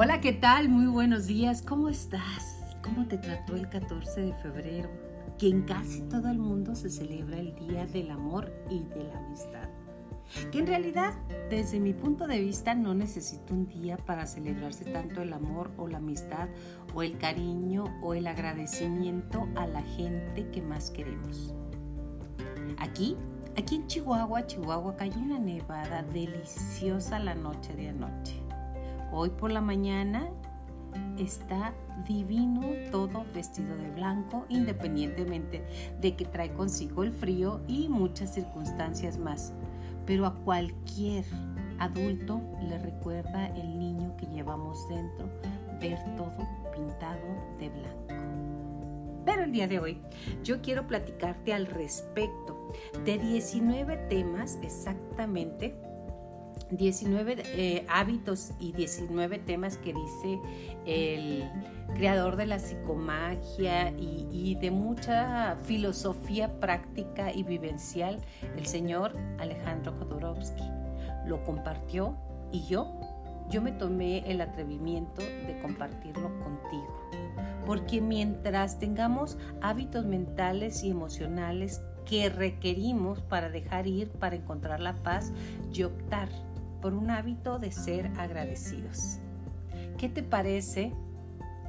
Hola, ¿qué tal? Muy buenos días. ¿Cómo estás? ¿Cómo te trató el 14 de febrero? Que en casi todo el mundo se celebra el Día del Amor y de la Amistad. Que en realidad, desde mi punto de vista, no necesito un día para celebrarse tanto el amor o la amistad o el cariño o el agradecimiento a la gente que más queremos. Aquí, aquí en Chihuahua, Chihuahua, cayó una nevada deliciosa la noche de anoche. Hoy por la mañana está divino todo vestido de blanco, independientemente de que trae consigo el frío y muchas circunstancias más. Pero a cualquier adulto le recuerda el niño que llevamos dentro ver todo pintado de blanco. Pero el día de hoy yo quiero platicarte al respecto de 19 temas exactamente 19 eh, hábitos y 19 temas que dice el creador de la psicomagia y, de mucha filosofía práctica y vivencial, el señor Alejandro Jodorowsky. Lo compartió y yo, yo me tomé el atrevimiento de compartirlo contigo. Porque mientras tengamos hábitos mentales y emocionales que requerimos para dejar ir, para encontrar la paz y optar por un hábito de ser agradecidos. ¿Qué te parece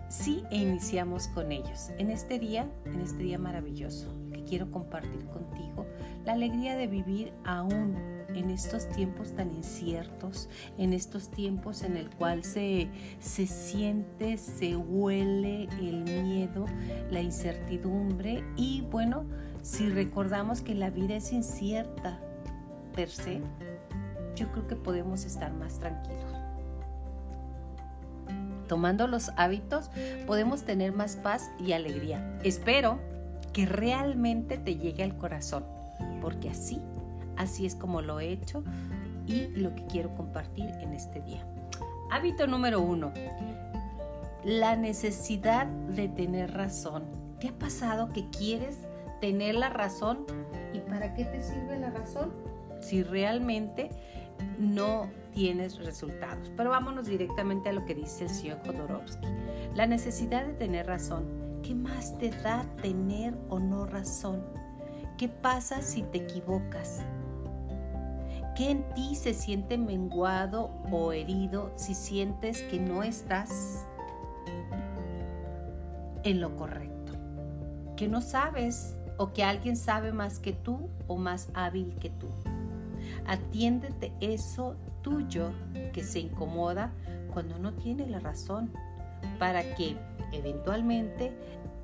si iniciamos con ellos? En este día, en este día maravilloso que quiero compartir contigo, la alegría de vivir aún en estos tiempos tan inciertos, en estos tiempos en el cual se, se siente, se huele el miedo, la incertidumbre y bueno, si recordamos que la vida es incierta per se, yo creo que podemos estar más tranquilos. Tomando los hábitos podemos tener más paz y alegría. Espero que realmente te llegue al corazón, porque así, así es como lo he hecho y lo que quiero compartir en este día. Hábito número uno, la necesidad de tener razón. ¿Te ha pasado que quieres tener la razón? ¿Y para qué te sirve la razón? Si realmente no tienes resultados. Pero vámonos directamente a lo que dice el señor Jodorowsky. La necesidad de tener razón. ¿Qué más te da tener o no razón? ¿Qué pasa si te equivocas? ¿Qué en ti se siente menguado o herido si sientes que no estás en lo correcto? Que no sabes o que alguien sabe más que tú o más hábil que tú. Atiéndete eso tuyo que se incomoda cuando no tiene la razón, para que eventualmente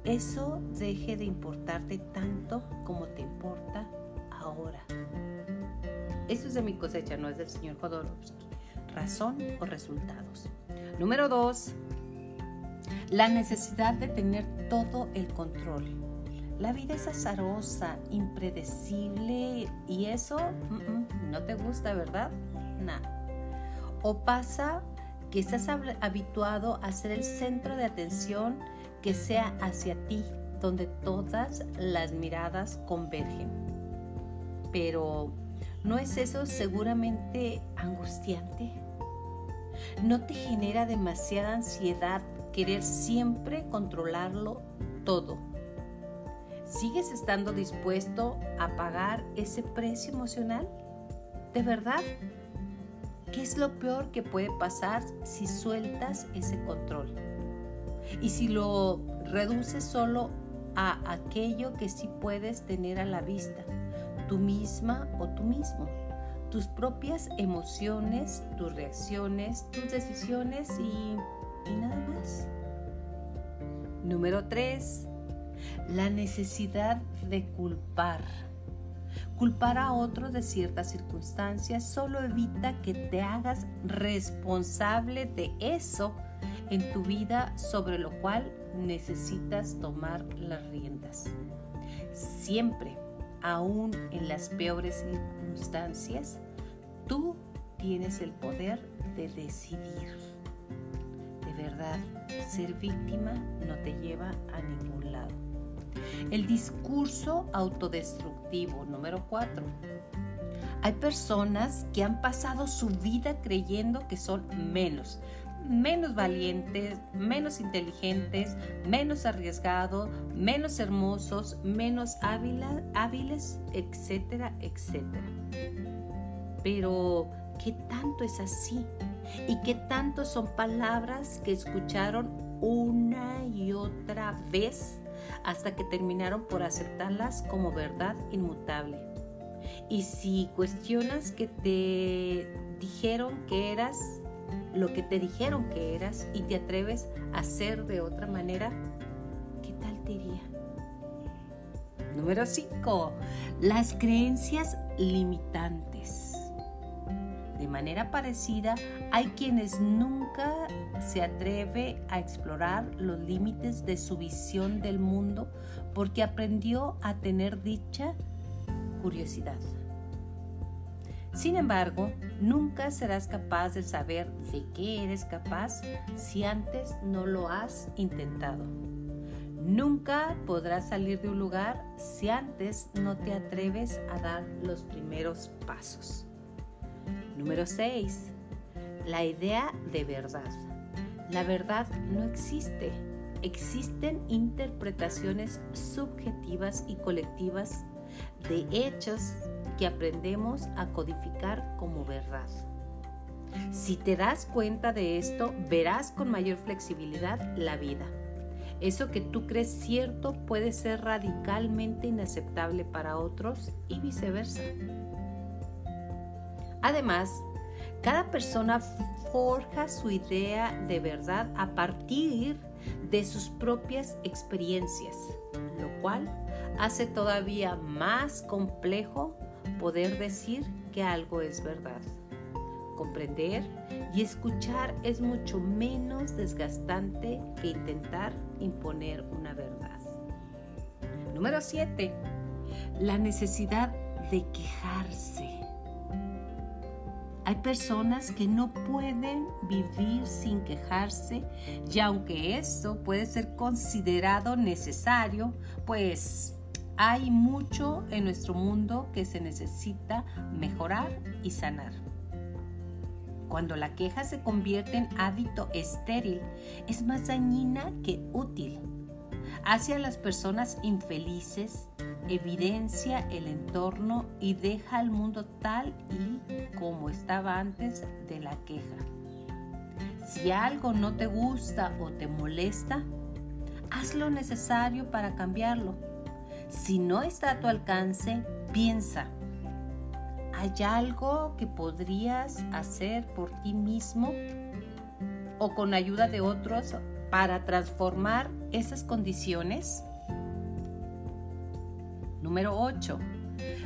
eso deje de importarte tanto como te importa ahora. Eso es de mi cosecha, no es del señor Jodorowsky. Razón o resultados. Número dos, la necesidad de tener todo el control. La vida es azarosa, impredecible y eso no te gusta, ¿verdad? Nada. O pasa que estás habituado a ser el centro de atención que sea hacia ti, donde todas las miradas convergen. Pero ¿no es eso seguramente angustiante? ¿No te genera demasiada ansiedad querer siempre controlarlo todo? ¿Sigues estando dispuesto a pagar ese precio emocional? ¿De verdad? ¿Qué es lo peor que puede pasar si sueltas ese control? Y si lo reduces solo a aquello que sí puedes tener a la vista, tú misma o tú mismo, tus propias emociones, tus reacciones, tus decisiones y, y nada más. Número 3 la necesidad de culpar. Culpar a otros de ciertas circunstancias solo evita que te hagas responsable de eso en tu vida sobre lo cual necesitas tomar las riendas. Siempre, aún en las peores circunstancias, tú tienes el poder de decidir. De verdad, ser víctima no te lleva a ningún lado. El discurso autodestructivo, número 4. Hay personas que han pasado su vida creyendo que son menos, menos valientes, menos inteligentes, menos arriesgados, menos hermosos, menos hábiles, etcétera, etcétera. Pero, ¿qué tanto es así? ¿Y qué tanto son palabras que escucharon una y otra vez hasta que terminaron por aceptarlas como verdad inmutable? Y si cuestionas que te dijeron que eras lo que te dijeron que eras y te atreves a ser de otra manera, ¿qué tal te iría? Número 5. Las creencias limitantes. De manera parecida, hay quienes nunca se atreve a explorar los límites de su visión del mundo porque aprendió a tener dicha curiosidad. Sin embargo, nunca serás capaz de saber de qué eres capaz si antes no lo has intentado. Nunca podrás salir de un lugar si antes no te atreves a dar los primeros pasos. Número 6. La idea de verdad. La verdad no existe. Existen interpretaciones subjetivas y colectivas de hechos que aprendemos a codificar como verdad. Si te das cuenta de esto, verás con mayor flexibilidad la vida. Eso que tú crees cierto puede ser radicalmente inaceptable para otros y viceversa. Además, cada persona forja su idea de verdad a partir de sus propias experiencias, lo cual hace todavía más complejo poder decir que algo es verdad. Comprender y escuchar es mucho menos desgastante que intentar imponer una verdad. Número 7. La necesidad de quejarse. Hay personas que no pueden vivir sin quejarse y aunque esto puede ser considerado necesario, pues hay mucho en nuestro mundo que se necesita mejorar y sanar. Cuando la queja se convierte en hábito estéril, es más dañina que útil. Hacia las personas infelices, evidencia el entorno y deja al mundo tal y como estaba antes de la queja. Si algo no te gusta o te molesta, haz lo necesario para cambiarlo si no está a tu alcance, piensa, ¿hay algo que podrías hacer por ti mismo o con ayuda de otros para transformar esas condiciones? Número 8.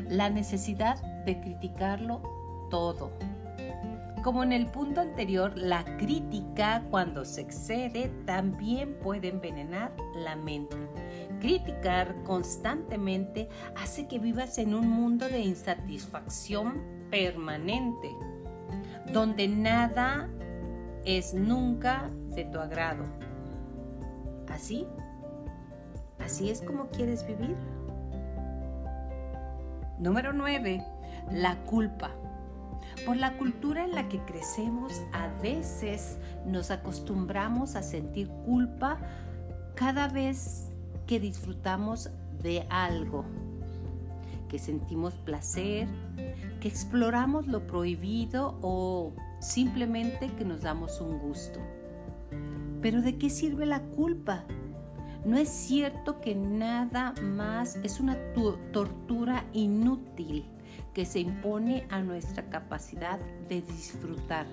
La necesidad de criticarlo todo. Como en el punto anterior, la crítica cuando se excede también puede envenenar la mente. Criticar constantemente hace que vivas en un mundo de insatisfacción permanente, donde nada es nunca de tu agrado. ¿Así? ¿Así es como quieres vivir? Número 9. La culpa. Por la cultura en la que crecemos, a veces nos acostumbramos a sentir culpa cada vez que disfrutamos de algo, que sentimos placer, que exploramos lo prohibido o simplemente que nos damos un gusto. Pero ¿de qué sirve la culpa? No es cierto que nada más es una tortura inútil que se impone a nuestra capacidad de disfrutar.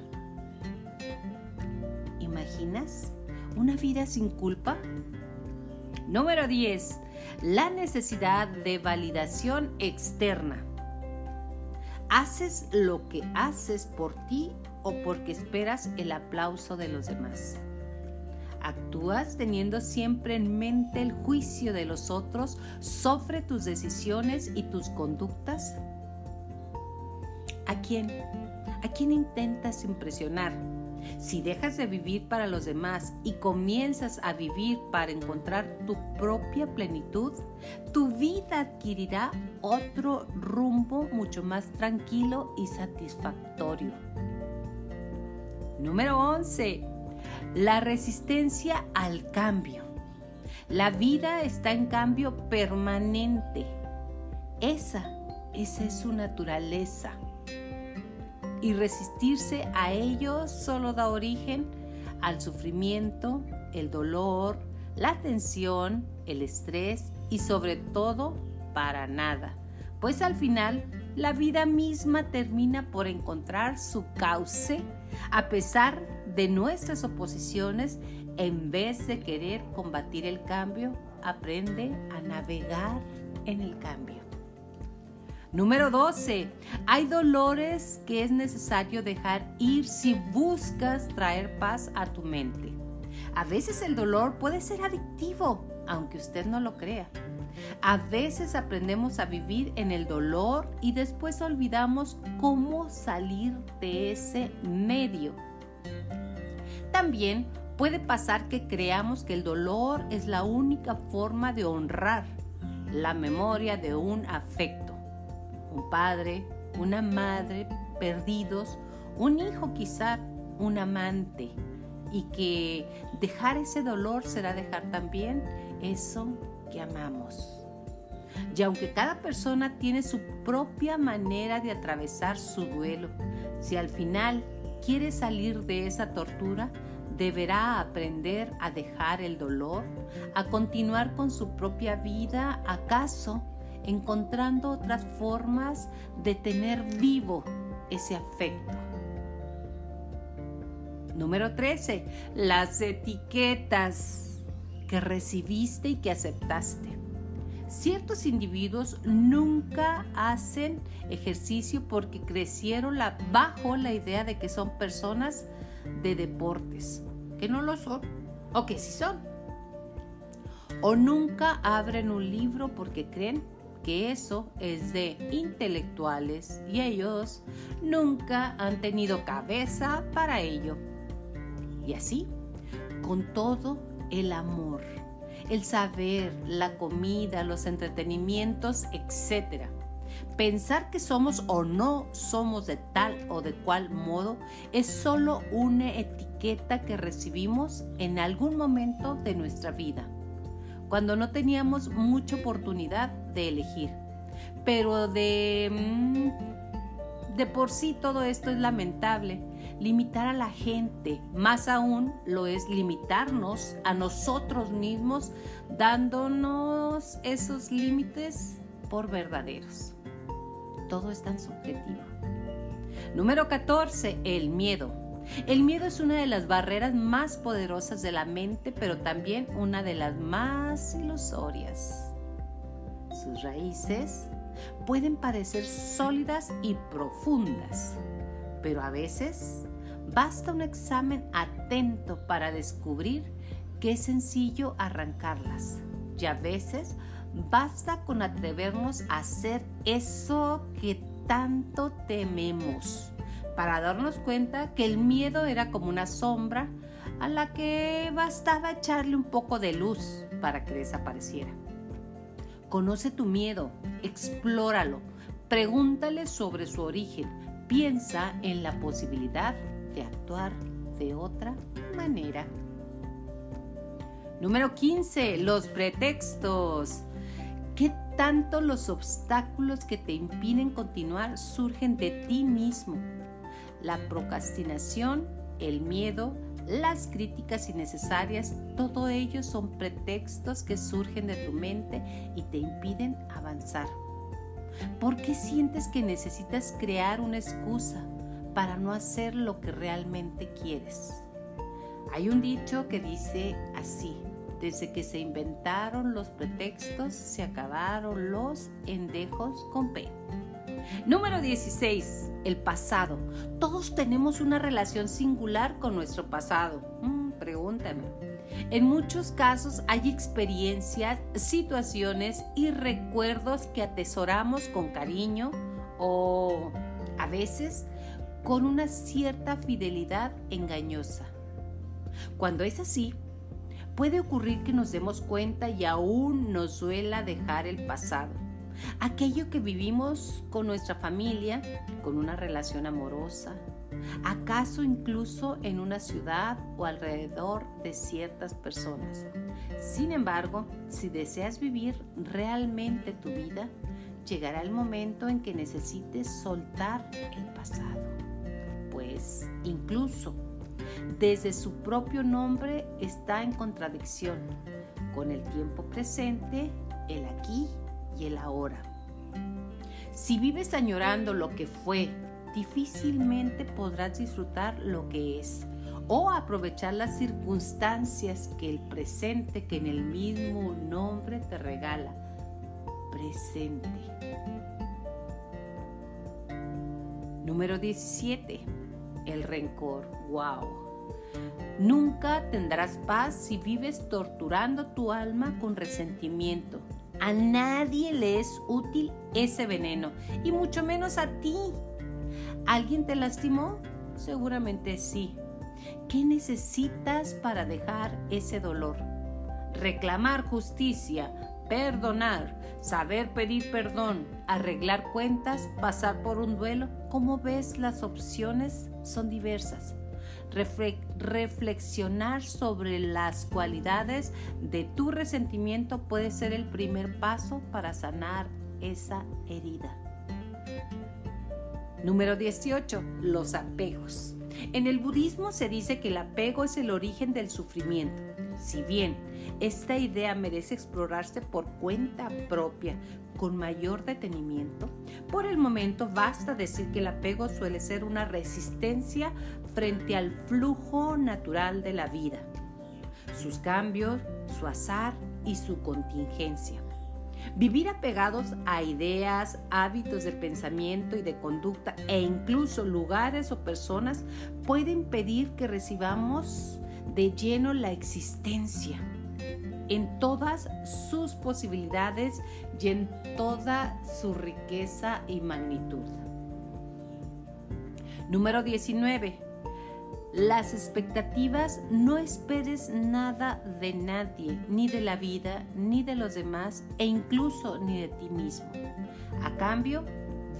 ¿Imaginas una vida sin culpa? Número 10. La necesidad de validación externa. ¿Haces lo que haces por ti o porque esperas el aplauso de los demás? ¿Actúas teniendo siempre en mente el juicio de los otros sobre tus decisiones y tus conductas? ¿A quién? ¿A quién intentas impresionar? Si dejas de vivir para los demás y comienzas a vivir para encontrar tu propia plenitud, tu vida adquirirá otro rumbo mucho más tranquilo y satisfactorio. Número 11. La resistencia al cambio. La vida está en cambio permanente. Esa, esa es su naturaleza. Y resistirse a ello solo da origen al sufrimiento, el dolor, la tensión, el estrés y sobre todo para nada. Pues al final la vida misma termina por encontrar su cauce a pesar de nuestras oposiciones en vez de querer combatir el cambio, aprende a navegar en el cambio. Número 12. Hay dolores que es necesario dejar ir si buscas traer paz a tu mente. A veces el dolor puede ser adictivo, aunque usted no lo crea. A veces aprendemos a vivir en el dolor y después olvidamos cómo salir de ese medio. También puede pasar que creamos que el dolor es la única forma de honrar la memoria de un afecto. Un padre, una madre perdidos, un hijo quizá, un amante. Y que dejar ese dolor será dejar también eso que amamos. Y aunque cada persona tiene su propia manera de atravesar su duelo, si al final quiere salir de esa tortura, deberá aprender a dejar el dolor, a continuar con su propia vida, acaso encontrando otras formas de tener vivo ese afecto. Número 13. Las etiquetas que recibiste y que aceptaste. Ciertos individuos nunca hacen ejercicio porque crecieron bajo la idea de que son personas de deportes, que no lo son, o que sí son. O nunca abren un libro porque creen que eso es de intelectuales y ellos nunca han tenido cabeza para ello. Y así, con todo el amor el saber, la comida, los entretenimientos, etc. Pensar que somos o no somos de tal o de cual modo es solo una etiqueta que recibimos en algún momento de nuestra vida, cuando no teníamos mucha oportunidad de elegir. Pero de, mm, de por sí todo esto es lamentable limitar a la gente, más aún lo es limitarnos a nosotros mismos, dándonos esos límites por verdaderos. Todo es tan subjetivo. Número 14, el miedo. El miedo es una de las barreras más poderosas de la mente, pero también una de las más ilusorias. Sus raíces pueden parecer sólidas y profundas, pero a veces basta un examen atento para descubrir que es sencillo arrancarlas. Y a veces basta con atrevernos a hacer eso que tanto tememos, para darnos cuenta que el miedo era como una sombra a la que bastaba echarle un poco de luz para que desapareciera. Conoce tu miedo, explóralo, pregúntale sobre su origen, piensa en la posibilidad de actuar de otra manera. Número 15. Los pretextos. ¿Qué tanto los obstáculos que te impiden continuar surgen de ti mismo? La procrastinación, el miedo, las críticas innecesarias, todo ello son pretextos que surgen de tu mente y te impiden avanzar. ¿Por qué sientes que necesitas crear una excusa para no hacer lo que realmente quieres? Hay un dicho que dice así, desde que se inventaron los pretextos, se acabaron los endejos con P. Número 16. El pasado. Todos tenemos una relación singular con nuestro pasado. Mm, pregúntame. En muchos casos hay experiencias, situaciones y recuerdos que atesoramos con cariño o a veces con una cierta fidelidad engañosa. Cuando es así, puede ocurrir que nos demos cuenta y aún nos duela dejar el pasado. Aquello que vivimos con nuestra familia, con una relación amorosa, acaso incluso en una ciudad o alrededor de ciertas personas. Sin embargo, si deseas vivir realmente tu vida, llegará el momento en que necesites soltar el pasado, pues incluso desde su propio nombre está en contradicción con el tiempo presente, el aquí y el ahora. Si vives añorando lo que fue, difícilmente podrás disfrutar lo que es o aprovechar las circunstancias que el presente que en el mismo nombre te regala. Presente. Número 17. El rencor. Wow. Nunca tendrás paz si vives torturando tu alma con resentimiento. A nadie le es útil ese veneno, y mucho menos a ti. ¿Alguien te lastimó? Seguramente sí. ¿Qué necesitas para dejar ese dolor? Reclamar justicia, perdonar, saber pedir perdón, arreglar cuentas, pasar por un duelo. ¿Cómo ves las opciones? Son diversas reflexionar sobre las cualidades de tu resentimiento puede ser el primer paso para sanar esa herida. Número 18. Los apegos. En el budismo se dice que el apego es el origen del sufrimiento. Si bien esta idea merece explorarse por cuenta propia con mayor detenimiento, por el momento basta decir que el apego suele ser una resistencia frente al flujo natural de la vida, sus cambios, su azar y su contingencia. Vivir apegados a ideas, hábitos de pensamiento y de conducta e incluso lugares o personas puede impedir que recibamos de lleno la existencia en todas sus posibilidades y en toda su riqueza y magnitud. Número 19. Las expectativas, no esperes nada de nadie, ni de la vida, ni de los demás, e incluso ni de ti mismo. A cambio,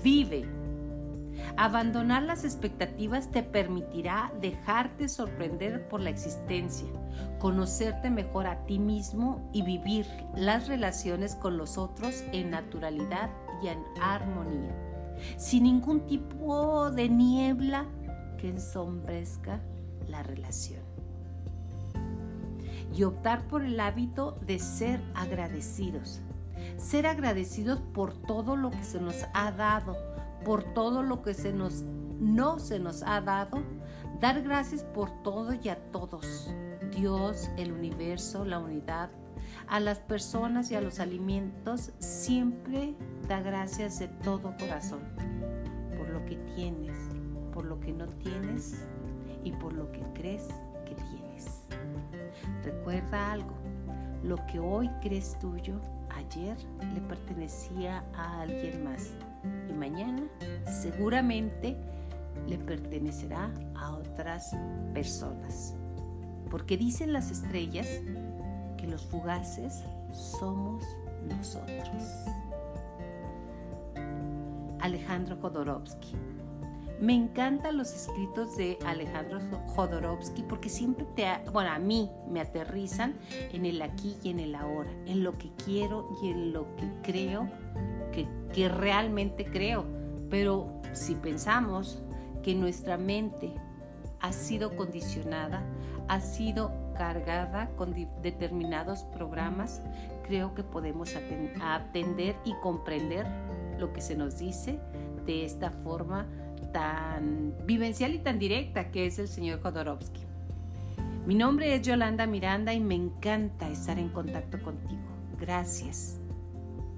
vive. Abandonar las expectativas te permitirá dejarte sorprender por la existencia, conocerte mejor a ti mismo y vivir las relaciones con los otros en naturalidad y en armonía, sin ningún tipo de niebla que ensombrezca la relación. Y optar por el hábito de ser agradecidos. Ser agradecidos por todo lo que se nos ha dado, por todo lo que se nos no se nos ha dado, dar gracias por todo y a todos. Dios, el universo, la unidad, a las personas y a los alimentos, siempre da gracias de todo corazón por lo que tienes, por lo que no tienes y por lo que crees que tienes. Recuerda algo, lo que hoy crees tuyo, ayer le pertenecía a alguien más mañana seguramente le pertenecerá a otras personas. Porque dicen las estrellas que los fugaces somos nosotros. Alejandro Jodorowsky me encantan los escritos de Alejandro Jodorowsky porque siempre te, bueno, a mí me aterrizan en el aquí y en el ahora, en lo que quiero y en lo que creo, que, realmente creo. Pero si pensamos que nuestra mente ha sido condicionada, ha sido cargada con determinados programas, creo que podemos atender y comprender lo que se nos dice de esta forma tan vivencial y tan directa que es el señor Jodorowsky. Mi nombre es Yolanda Miranda y me encanta estar en contacto contigo. Gracias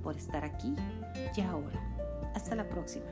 por estar aquí y ahora. Hasta la próxima.